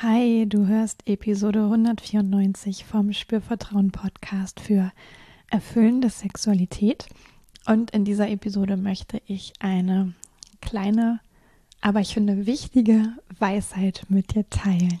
Hi, du hörst Episode 194 vom Spürvertrauen Podcast für erfüllende Sexualität. Und in dieser Episode möchte ich eine kleine, aber ich finde wichtige Weisheit mit dir teilen.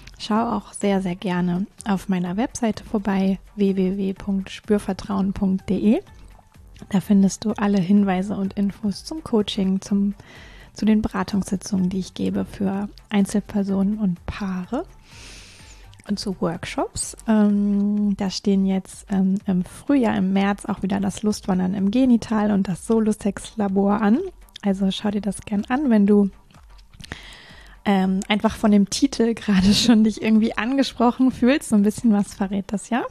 Schau auch sehr, sehr gerne auf meiner Webseite vorbei www.spürvertrauen.de. Da findest du alle Hinweise und Infos zum Coaching, zum, zu den Beratungssitzungen, die ich gebe für Einzelpersonen und Paare und zu Workshops. Ähm, da stehen jetzt ähm, im Frühjahr, im März auch wieder das Lustwandern im Genital und das Solusex-Labor an. Also schau dir das gern an, wenn du ähm, einfach von dem Titel gerade schon dich irgendwie angesprochen fühlst. So ein bisschen was verrät das ja.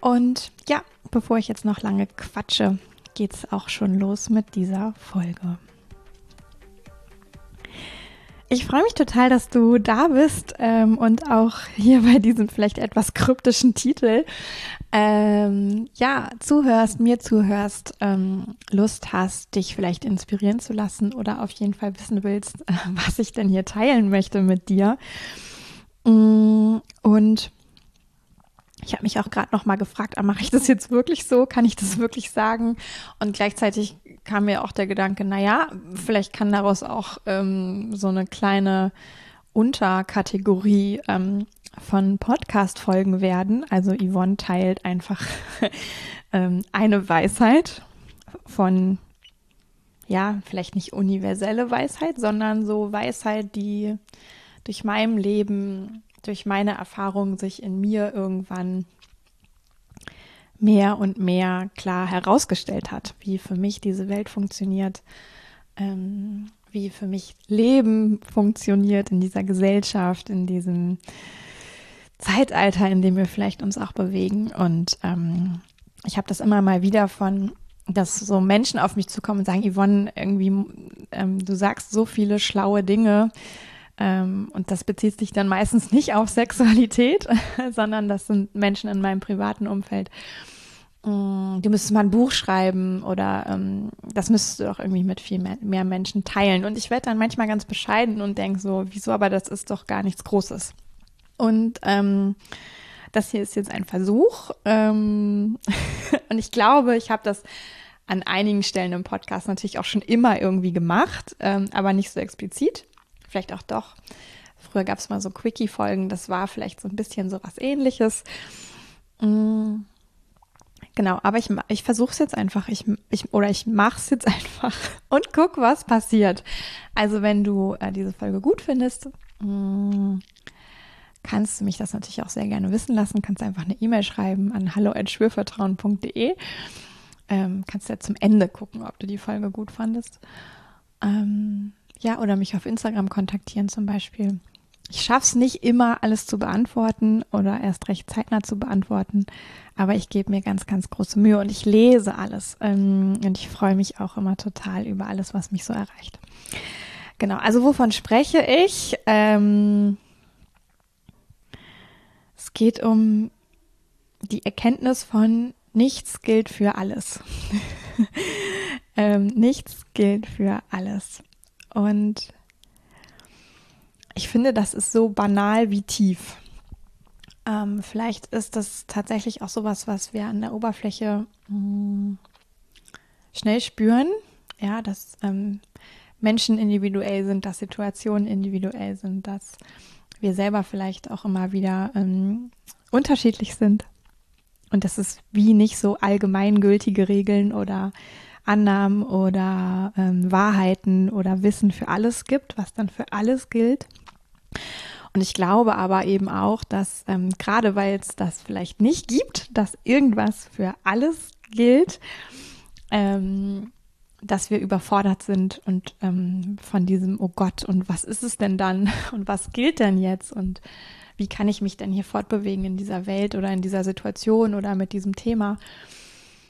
Und ja, bevor ich jetzt noch lange quatsche, geht's auch schon los mit dieser Folge. Ich freue mich total, dass du da bist ähm, und auch hier bei diesem vielleicht etwas kryptischen Titel ähm, ja zuhörst, mir zuhörst, ähm, Lust hast, dich vielleicht inspirieren zu lassen oder auf jeden Fall wissen willst, äh, was ich denn hier teilen möchte mit dir. Mm, und ich habe mich auch gerade noch mal gefragt, ah, mache ich das jetzt wirklich so? Kann ich das wirklich sagen? Und gleichzeitig kam mir auch der Gedanke, naja, vielleicht kann daraus auch ähm, so eine kleine Unterkategorie ähm, von Podcast-Folgen werden. Also Yvonne teilt einfach ähm, eine Weisheit von, ja, vielleicht nicht universelle Weisheit, sondern so Weisheit, die durch meinem Leben, durch meine Erfahrungen sich in mir irgendwann mehr und mehr klar herausgestellt hat, wie für mich diese Welt funktioniert, ähm, wie für mich Leben funktioniert in dieser Gesellschaft, in diesem Zeitalter, in dem wir vielleicht uns auch bewegen. Und ähm, ich habe das immer mal wieder von, dass so Menschen auf mich zukommen und sagen, Yvonne, irgendwie, ähm, du sagst so viele schlaue Dinge. Ähm, und das bezieht sich dann meistens nicht auf Sexualität, sondern das sind Menschen in meinem privaten Umfeld. Mm, du müsstest mal ein Buch schreiben oder ähm, das müsstest du doch irgendwie mit viel mehr, mehr Menschen teilen. Und ich werde dann manchmal ganz bescheiden und denke so, wieso, aber das ist doch gar nichts Großes. Und ähm, das hier ist jetzt ein Versuch. Ähm, und ich glaube, ich habe das an einigen Stellen im Podcast natürlich auch schon immer irgendwie gemacht, ähm, aber nicht so explizit. Vielleicht auch doch. Früher gab es mal so Quickie-Folgen, das war vielleicht so ein bisschen so was ähnliches. Mhm. Genau, aber ich, ich versuche es jetzt einfach, ich, ich, oder ich mache es jetzt einfach und guck, was passiert. Also wenn du äh, diese Folge gut findest, mh, mm, kannst du mich das natürlich auch sehr gerne wissen lassen. Kannst einfach eine E-Mail schreiben an hallo@schwörvertrauen.de. Ähm, kannst ja zum Ende gucken, ob du die Folge gut fandest. Ähm, ja, oder mich auf Instagram kontaktieren zum Beispiel. Ich schaffe es nicht immer, alles zu beantworten oder erst recht zeitnah zu beantworten, aber ich gebe mir ganz, ganz große Mühe und ich lese alles. Ähm, und ich freue mich auch immer total über alles, was mich so erreicht. Genau, also wovon spreche ich? Ähm, es geht um die Erkenntnis von nichts gilt für alles. ähm, nichts gilt für alles. Und ich finde, das ist so banal wie tief. Ähm, vielleicht ist das tatsächlich auch sowas, was wir an der Oberfläche mh, hm, schnell spüren. Ja, dass ähm, Menschen individuell sind, dass Situationen individuell sind, dass wir selber vielleicht auch immer wieder ähm, unterschiedlich sind und dass es wie nicht so allgemeingültige Regeln oder Annahmen oder ähm, Wahrheiten oder Wissen für alles gibt, was dann für alles gilt. Und ich glaube aber eben auch, dass ähm, gerade weil es das vielleicht nicht gibt, dass irgendwas für alles gilt, ähm, dass wir überfordert sind und ähm, von diesem, oh Gott, und was ist es denn dann? Und was gilt denn jetzt? Und wie kann ich mich denn hier fortbewegen in dieser Welt oder in dieser Situation oder mit diesem Thema?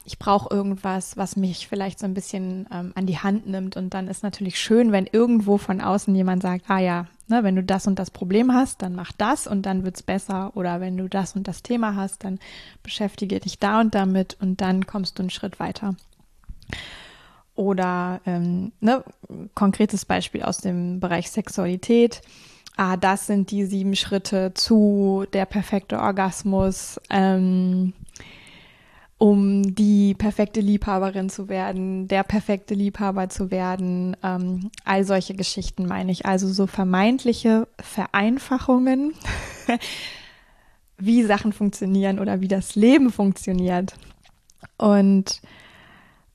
Ich brauche irgendwas, was mich vielleicht so ein bisschen ähm, an die Hand nimmt. Und dann ist natürlich schön, wenn irgendwo von außen jemand sagt, ah ja, ne, wenn du das und das Problem hast, dann mach das und dann wird's besser. Oder wenn du das und das Thema hast, dann beschäftige dich da und damit und dann kommst du einen Schritt weiter. Oder ähm, ne, konkretes Beispiel aus dem Bereich Sexualität. Ah, das sind die sieben Schritte zu der perfekte Orgasmus, ähm, um die perfekte Liebhaberin zu werden, der perfekte Liebhaber zu werden. Ähm, all solche Geschichten meine ich. Also so vermeintliche Vereinfachungen, wie Sachen funktionieren oder wie das Leben funktioniert. Und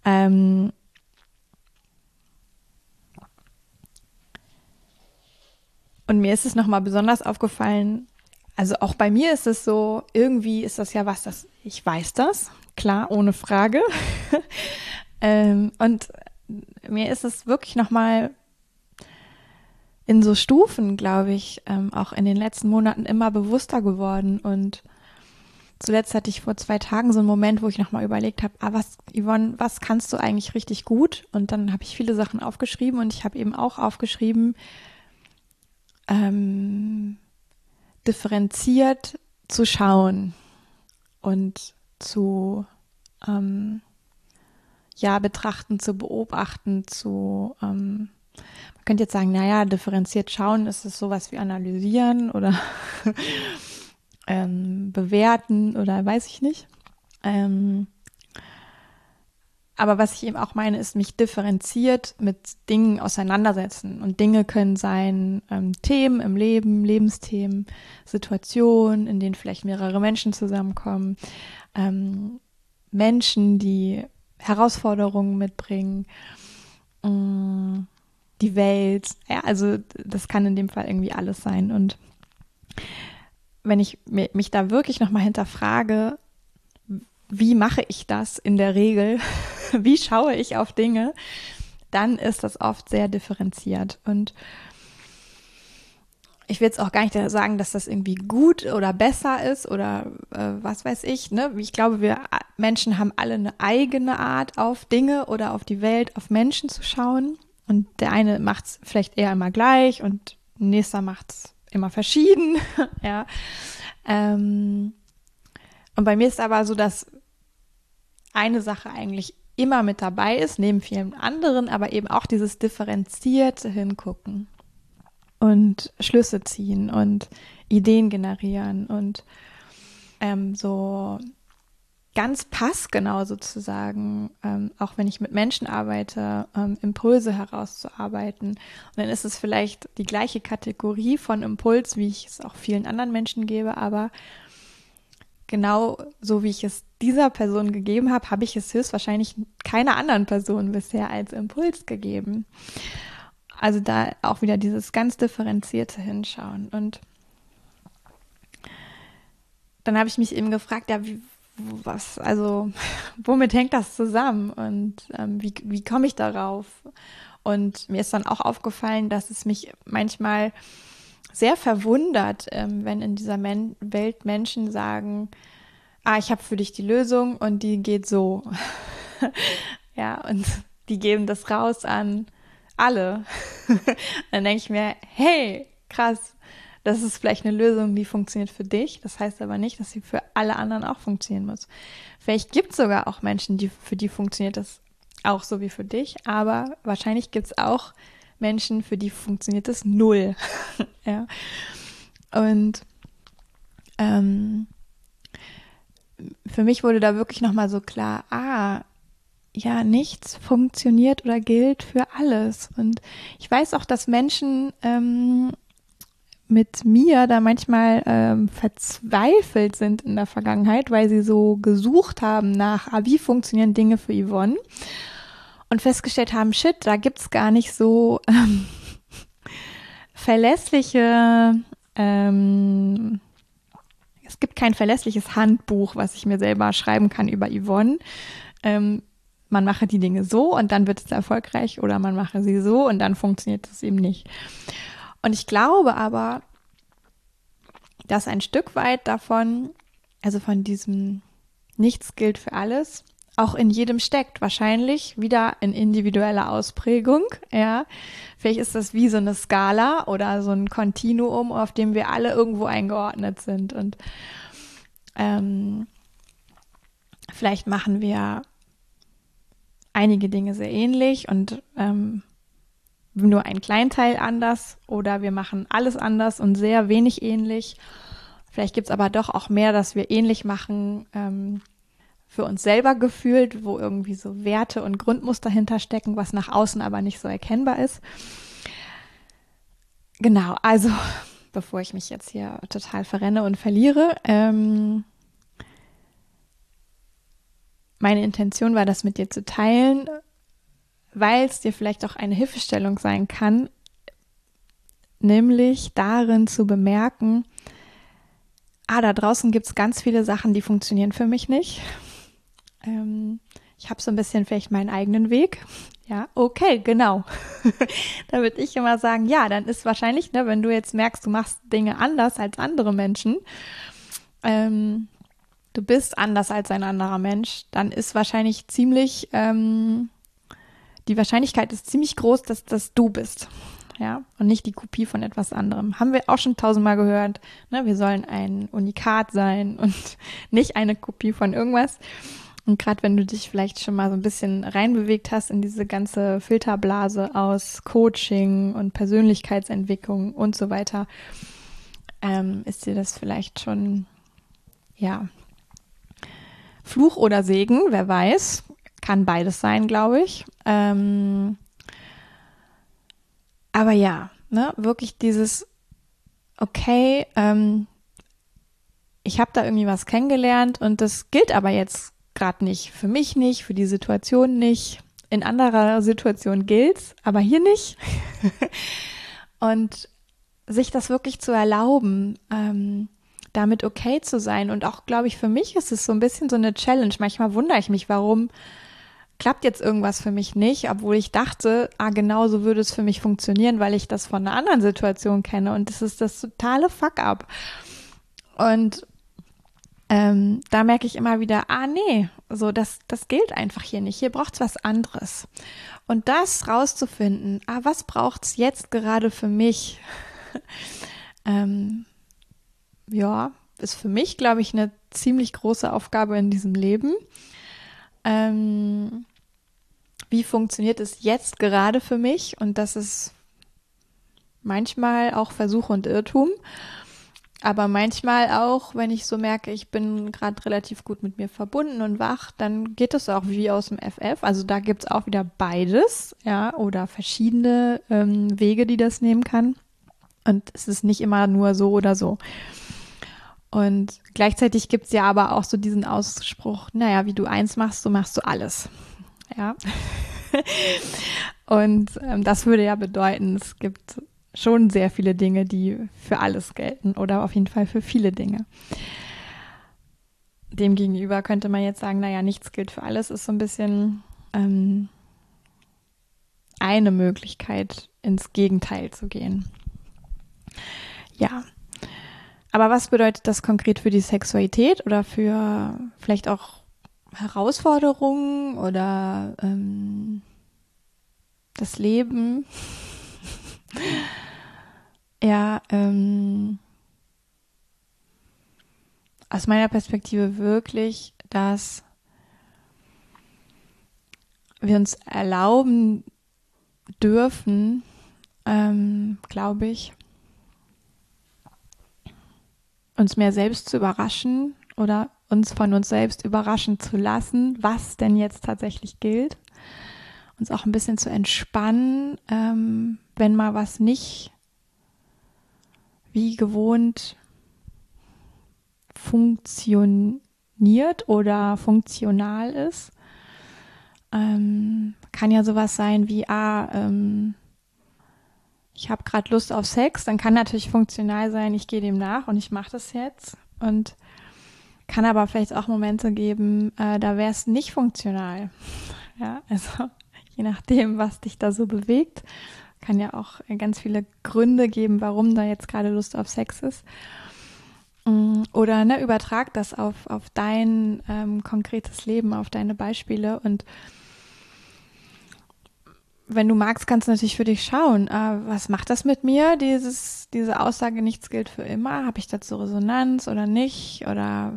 ähm, Und mir ist es nochmal besonders aufgefallen, also auch bei mir ist es so, irgendwie ist das ja was, das ich weiß das, klar, ohne Frage. ähm, und mir ist es wirklich nochmal in so Stufen, glaube ich, ähm, auch in den letzten Monaten immer bewusster geworden. Und zuletzt hatte ich vor zwei Tagen so einen Moment, wo ich nochmal überlegt habe, ah, was, Yvonne, was kannst du eigentlich richtig gut? Und dann habe ich viele Sachen aufgeschrieben und ich habe eben auch aufgeschrieben, ähm, differenziert zu schauen und zu ähm, ja betrachten, zu beobachten, zu ähm, man könnte jetzt sagen, naja, differenziert schauen ist es sowas wie analysieren oder ähm, bewerten oder weiß ich nicht. Ähm, aber was ich eben auch meine, ist mich differenziert mit Dingen auseinandersetzen. Und Dinge können sein ähm, Themen im Leben, Lebensthemen, Situationen, in denen vielleicht mehrere Menschen zusammenkommen, ähm, Menschen, die Herausforderungen mitbringen, äh, die Welt. Ja, also das kann in dem Fall irgendwie alles sein. Und wenn ich mich da wirklich nochmal hinterfrage, wie mache ich das in der Regel? wie schaue ich auf Dinge? Dann ist das oft sehr differenziert. Und ich will jetzt auch gar nicht sagen, dass das irgendwie gut oder besser ist oder äh, was weiß ich. Ne? Ich glaube, wir Menschen haben alle eine eigene Art, auf Dinge oder auf die Welt, auf Menschen zu schauen. Und der eine macht es vielleicht eher immer gleich und nächster macht es immer verschieden. ja. Ähm, und bei mir ist aber so, dass eine Sache eigentlich immer mit dabei ist, neben vielen anderen, aber eben auch dieses differenzierte Hingucken und Schlüsse ziehen und Ideen generieren und ähm, so ganz passgenau sozusagen, ähm, auch wenn ich mit Menschen arbeite, ähm, Impulse herauszuarbeiten. Und dann ist es vielleicht die gleiche Kategorie von Impuls, wie ich es auch vielen anderen Menschen gebe, aber genau so wie ich es dieser Person gegeben habe, habe ich es höchstwahrscheinlich keiner anderen Person bisher als Impuls gegeben. Also da auch wieder dieses ganz differenzierte Hinschauen. Und dann habe ich mich eben gefragt, ja, wie, was, also womit hängt das zusammen und ähm, wie, wie komme ich darauf? Und mir ist dann auch aufgefallen, dass es mich manchmal sehr verwundert, ähm, wenn in dieser Men Welt Menschen sagen, ah, ich habe für dich die Lösung und die geht so. ja, und die geben das raus an alle. dann denke ich mir, hey, krass, das ist vielleicht eine Lösung, die funktioniert für dich. Das heißt aber nicht, dass sie für alle anderen auch funktionieren muss. Vielleicht gibt es sogar auch Menschen, die, für die funktioniert das auch so wie für dich, aber wahrscheinlich gibt es auch Menschen, für die funktioniert das null. ja. Und ähm, für mich wurde da wirklich nochmal so klar, ah, ja, nichts funktioniert oder gilt für alles. Und ich weiß auch, dass Menschen ähm, mit mir da manchmal ähm, verzweifelt sind in der Vergangenheit, weil sie so gesucht haben nach, ah, wie funktionieren Dinge für Yvonne und festgestellt haben, shit, da gibt's gar nicht so ähm, verlässliche, ähm, es gibt kein verlässliches Handbuch, was ich mir selber schreiben kann über Yvonne. Ähm, man mache die Dinge so und dann wird es erfolgreich oder man mache sie so und dann funktioniert es eben nicht. Und ich glaube aber, dass ein Stück weit davon, also von diesem Nichts gilt für alles, auch in jedem steckt. Wahrscheinlich wieder in individueller Ausprägung. Ja, vielleicht ist das wie so eine Skala oder so ein Kontinuum, auf dem wir alle irgendwo eingeordnet sind. Und ähm, vielleicht machen wir einige Dinge sehr ähnlich und ähm, nur ein Kleinteil anders oder wir machen alles anders und sehr wenig ähnlich. Vielleicht gibt es aber doch auch mehr, dass wir ähnlich machen ähm, für uns selber gefühlt, wo irgendwie so Werte und Grundmuster hinterstecken, was nach außen aber nicht so erkennbar ist. Genau, also bevor ich mich jetzt hier total verrenne und verliere, ähm, meine Intention war, das mit dir zu teilen, weil es dir vielleicht auch eine Hilfestellung sein kann, nämlich darin zu bemerken, ah, da draußen gibt es ganz viele Sachen, die funktionieren für mich nicht. Ähm, ich habe so ein bisschen vielleicht meinen eigenen Weg. Ja, okay, genau. da würde ich immer sagen, ja, dann ist wahrscheinlich, ne, wenn du jetzt merkst, du machst Dinge anders als andere Menschen, ähm, du bist anders als ein anderer Mensch, dann ist wahrscheinlich ziemlich, ähm, die Wahrscheinlichkeit ist ziemlich groß, dass das du bist. Ja, und nicht die Kopie von etwas anderem. Haben wir auch schon tausendmal gehört. Ne? Wir sollen ein Unikat sein und nicht eine Kopie von irgendwas. Und gerade wenn du dich vielleicht schon mal so ein bisschen reinbewegt hast in diese ganze Filterblase aus Coaching und Persönlichkeitsentwicklung und so weiter, ähm, ist dir das vielleicht schon, ja, Fluch oder Segen, wer weiß. Kann beides sein, glaube ich. Ähm, aber ja, ne, wirklich dieses, okay, ähm, ich habe da irgendwie was kennengelernt und das gilt aber jetzt gerade nicht. Für mich nicht, für die Situation nicht. In anderer Situation gilt's, aber hier nicht. und sich das wirklich zu erlauben, ähm, damit okay zu sein. Und auch, glaube ich, für mich ist es so ein bisschen so eine Challenge. Manchmal wundere ich mich, warum klappt jetzt irgendwas für mich nicht, obwohl ich dachte, ah, genau so würde es für mich funktionieren, weil ich das von einer anderen Situation kenne. Und das ist das totale Fuck-up. Und ähm, da merke ich immer wieder, ah nee, so das, das gilt einfach hier nicht. Hier braucht es was anderes. Und das rauszufinden, ah, was braucht es jetzt gerade für mich? ähm, ja, ist für mich, glaube ich, eine ziemlich große Aufgabe in diesem Leben. Ähm, wie funktioniert es jetzt gerade für mich? Und das ist manchmal auch Versuch und Irrtum. Aber manchmal auch, wenn ich so merke, ich bin gerade relativ gut mit mir verbunden und wach, dann geht es auch wie aus dem FF. Also da gibt es auch wieder beides, ja, oder verschiedene ähm, Wege, die das nehmen kann. Und es ist nicht immer nur so oder so. Und gleichzeitig gibt es ja aber auch so diesen Ausspruch, naja, wie du eins machst, so machst du alles. Ja. und ähm, das würde ja bedeuten, es gibt schon sehr viele Dinge, die für alles gelten oder auf jeden Fall für viele Dinge. Demgegenüber könnte man jetzt sagen, naja, nichts gilt für alles, ist so ein bisschen ähm, eine Möglichkeit, ins Gegenteil zu gehen. Ja. Aber was bedeutet das konkret für die Sexualität oder für vielleicht auch Herausforderungen oder ähm, das Leben? Ja, ähm, aus meiner Perspektive wirklich, dass wir uns erlauben dürfen, ähm, glaube ich, uns mehr selbst zu überraschen oder uns von uns selbst überraschen zu lassen, was denn jetzt tatsächlich gilt. Uns auch ein bisschen zu entspannen, ähm, wenn mal was nicht wie gewohnt funktioniert oder funktional ist. Ähm, kann ja sowas sein wie, ah, ähm, ich habe gerade Lust auf Sex, dann kann natürlich funktional sein, ich gehe dem nach und ich mache das jetzt. Und kann aber vielleicht auch Momente geben, äh, da wäre es nicht funktional. Ja, also je nachdem, was dich da so bewegt, kann ja auch ganz viele Gründe geben, warum da jetzt gerade Lust auf Sex ist. Mm, oder ne, übertrag das auf, auf dein ähm, konkretes Leben, auf deine Beispiele und wenn du magst, kannst du natürlich für dich schauen, äh, was macht das mit mir, dieses, diese Aussage, nichts gilt für immer? Habe ich dazu Resonanz oder nicht? Oder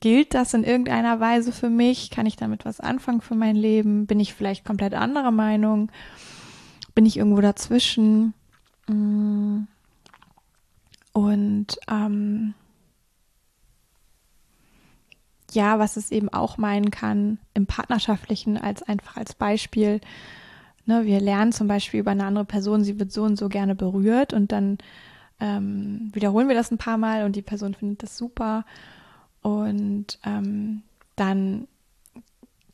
gilt das in irgendeiner Weise für mich? Kann ich damit was anfangen für mein Leben? Bin ich vielleicht komplett anderer Meinung? Bin ich irgendwo dazwischen? Mh, mm. und ähm, ja, was es eben auch meinen kann im Partnerschaftlichen als einfach als Beispiel. Ne, wir lernen zum Beispiel über eine andere Person, sie wird so und so gerne berührt und dann ähm, wiederholen wir das ein paar Mal und die Person findet das super und ähm, dann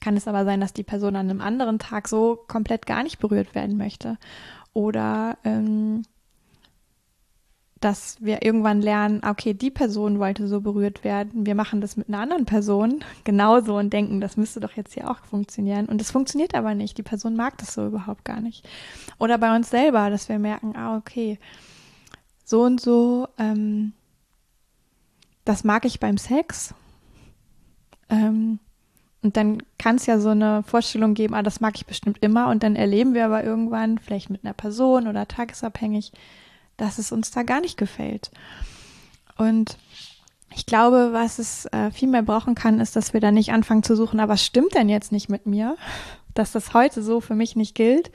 kann es aber sein, dass die Person an einem anderen Tag so komplett gar nicht berührt werden möchte oder ähm, dass wir irgendwann lernen, okay, die Person wollte so berührt werden, wir machen das mit einer anderen Person genauso und denken, das müsste doch jetzt hier auch funktionieren. Und es funktioniert aber nicht. Die Person mag das so überhaupt gar nicht. Oder bei uns selber, dass wir merken, ah, okay, so und so, ähm, das mag ich beim Sex. Ähm, und dann kann es ja so eine Vorstellung geben, ah, das mag ich bestimmt immer. Und dann erleben wir aber irgendwann, vielleicht mit einer Person oder tagesabhängig, dass es uns da gar nicht gefällt. Und ich glaube, was es äh, viel mehr brauchen kann, ist, dass wir da nicht anfangen zu suchen, aber was stimmt denn jetzt nicht mit mir, dass das heute so für mich nicht gilt,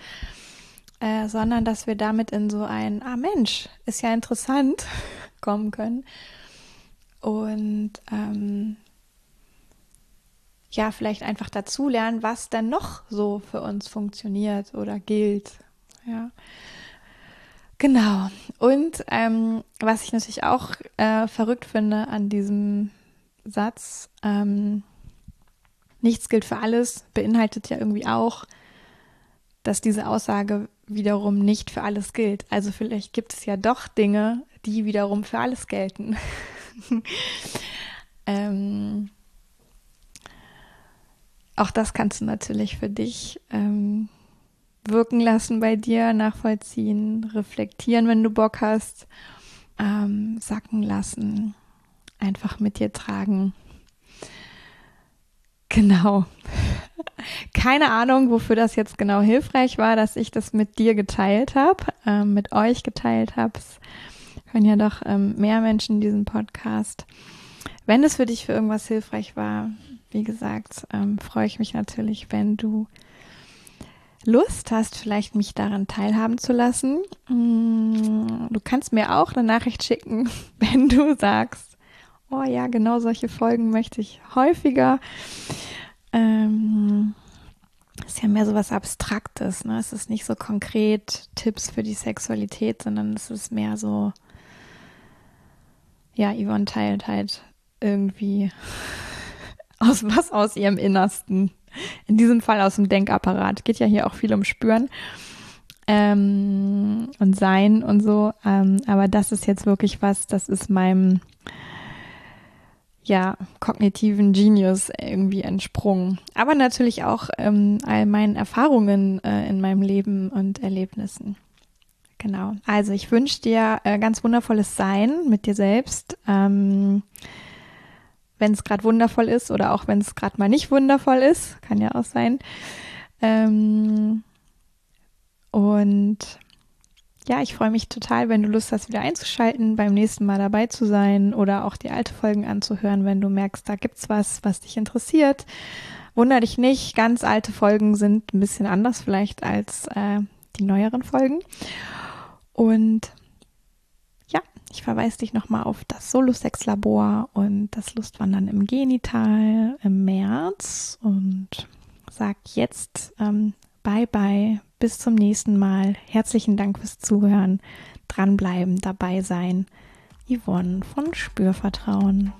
äh, sondern dass wir damit in so ein, ah Mensch, ist ja interessant, kommen können. Und ähm, ja, vielleicht einfach dazulernen, was denn noch so für uns funktioniert oder gilt. Ja. Genau. Und ähm, was ich natürlich auch äh, verrückt finde an diesem Satz, ähm, nichts gilt für alles, beinhaltet ja irgendwie auch, dass diese Aussage wiederum nicht für alles gilt. Also vielleicht gibt es ja doch Dinge, die wiederum für alles gelten. ähm, auch das kannst du natürlich für dich ähm, wirken lassen bei dir, nachvollziehen, reflektieren, wenn du Bock hast, ähm, sacken lassen, einfach mit dir tragen. Genau. Keine Ahnung, wofür das jetzt genau hilfreich war, dass ich das mit dir geteilt habe, ähm, mit euch geteilt habe. Es hören ja doch ähm, mehr Menschen diesen Podcast. Wenn es für dich für irgendwas hilfreich war, wie gesagt, ähm, freue ich mich natürlich, wenn du Lust hast, vielleicht mich daran teilhaben zu lassen, mm, du kannst mir auch eine Nachricht schicken, wenn du sagst, oh ja, genau solche Folgen möchte ich häufiger. Ähm, ist ja mehr so was Abstraktes, ne? Es ist nicht so konkret Tipps für die Sexualität, sondern es ist mehr so, ja, Yvonne teilt halt irgendwie aus was aus ihrem Innersten in diesem Fall aus dem Denkapparat. Geht ja hier auch viel um Spüren ähm, und Sein und so. Ähm, aber das ist jetzt wirklich was, das ist meinem ja, kognitiven Genius irgendwie entsprungen. Aber natürlich auch ähm, all meinen Erfahrungen äh, in meinem Leben und Erlebnissen. Genau. Also ich wünsche dir äh, ganz wundervolles Sein mit dir selbst. Ähm, wenn es gerade wundervoll ist oder auch wenn es gerade mal nicht wundervoll ist, kann ja auch sein. Ähm, und ja, ich freue mich total, wenn du Lust hast, wieder einzuschalten, beim nächsten Mal dabei zu sein oder auch die alte Folgen anzuhören, wenn du merkst, da gibt's was, was dich interessiert. Wunder dich nicht, ganz alte Folgen sind ein bisschen anders vielleicht als äh, die neueren Folgen. Und ich verweise dich nochmal auf das Solo-Sex-Labor und das Lustwandern im Genital im März und sag jetzt ähm, bye bye, bis zum nächsten Mal. Herzlichen Dank fürs Zuhören, dranbleiben, dabei sein. Yvonne von Spürvertrauen.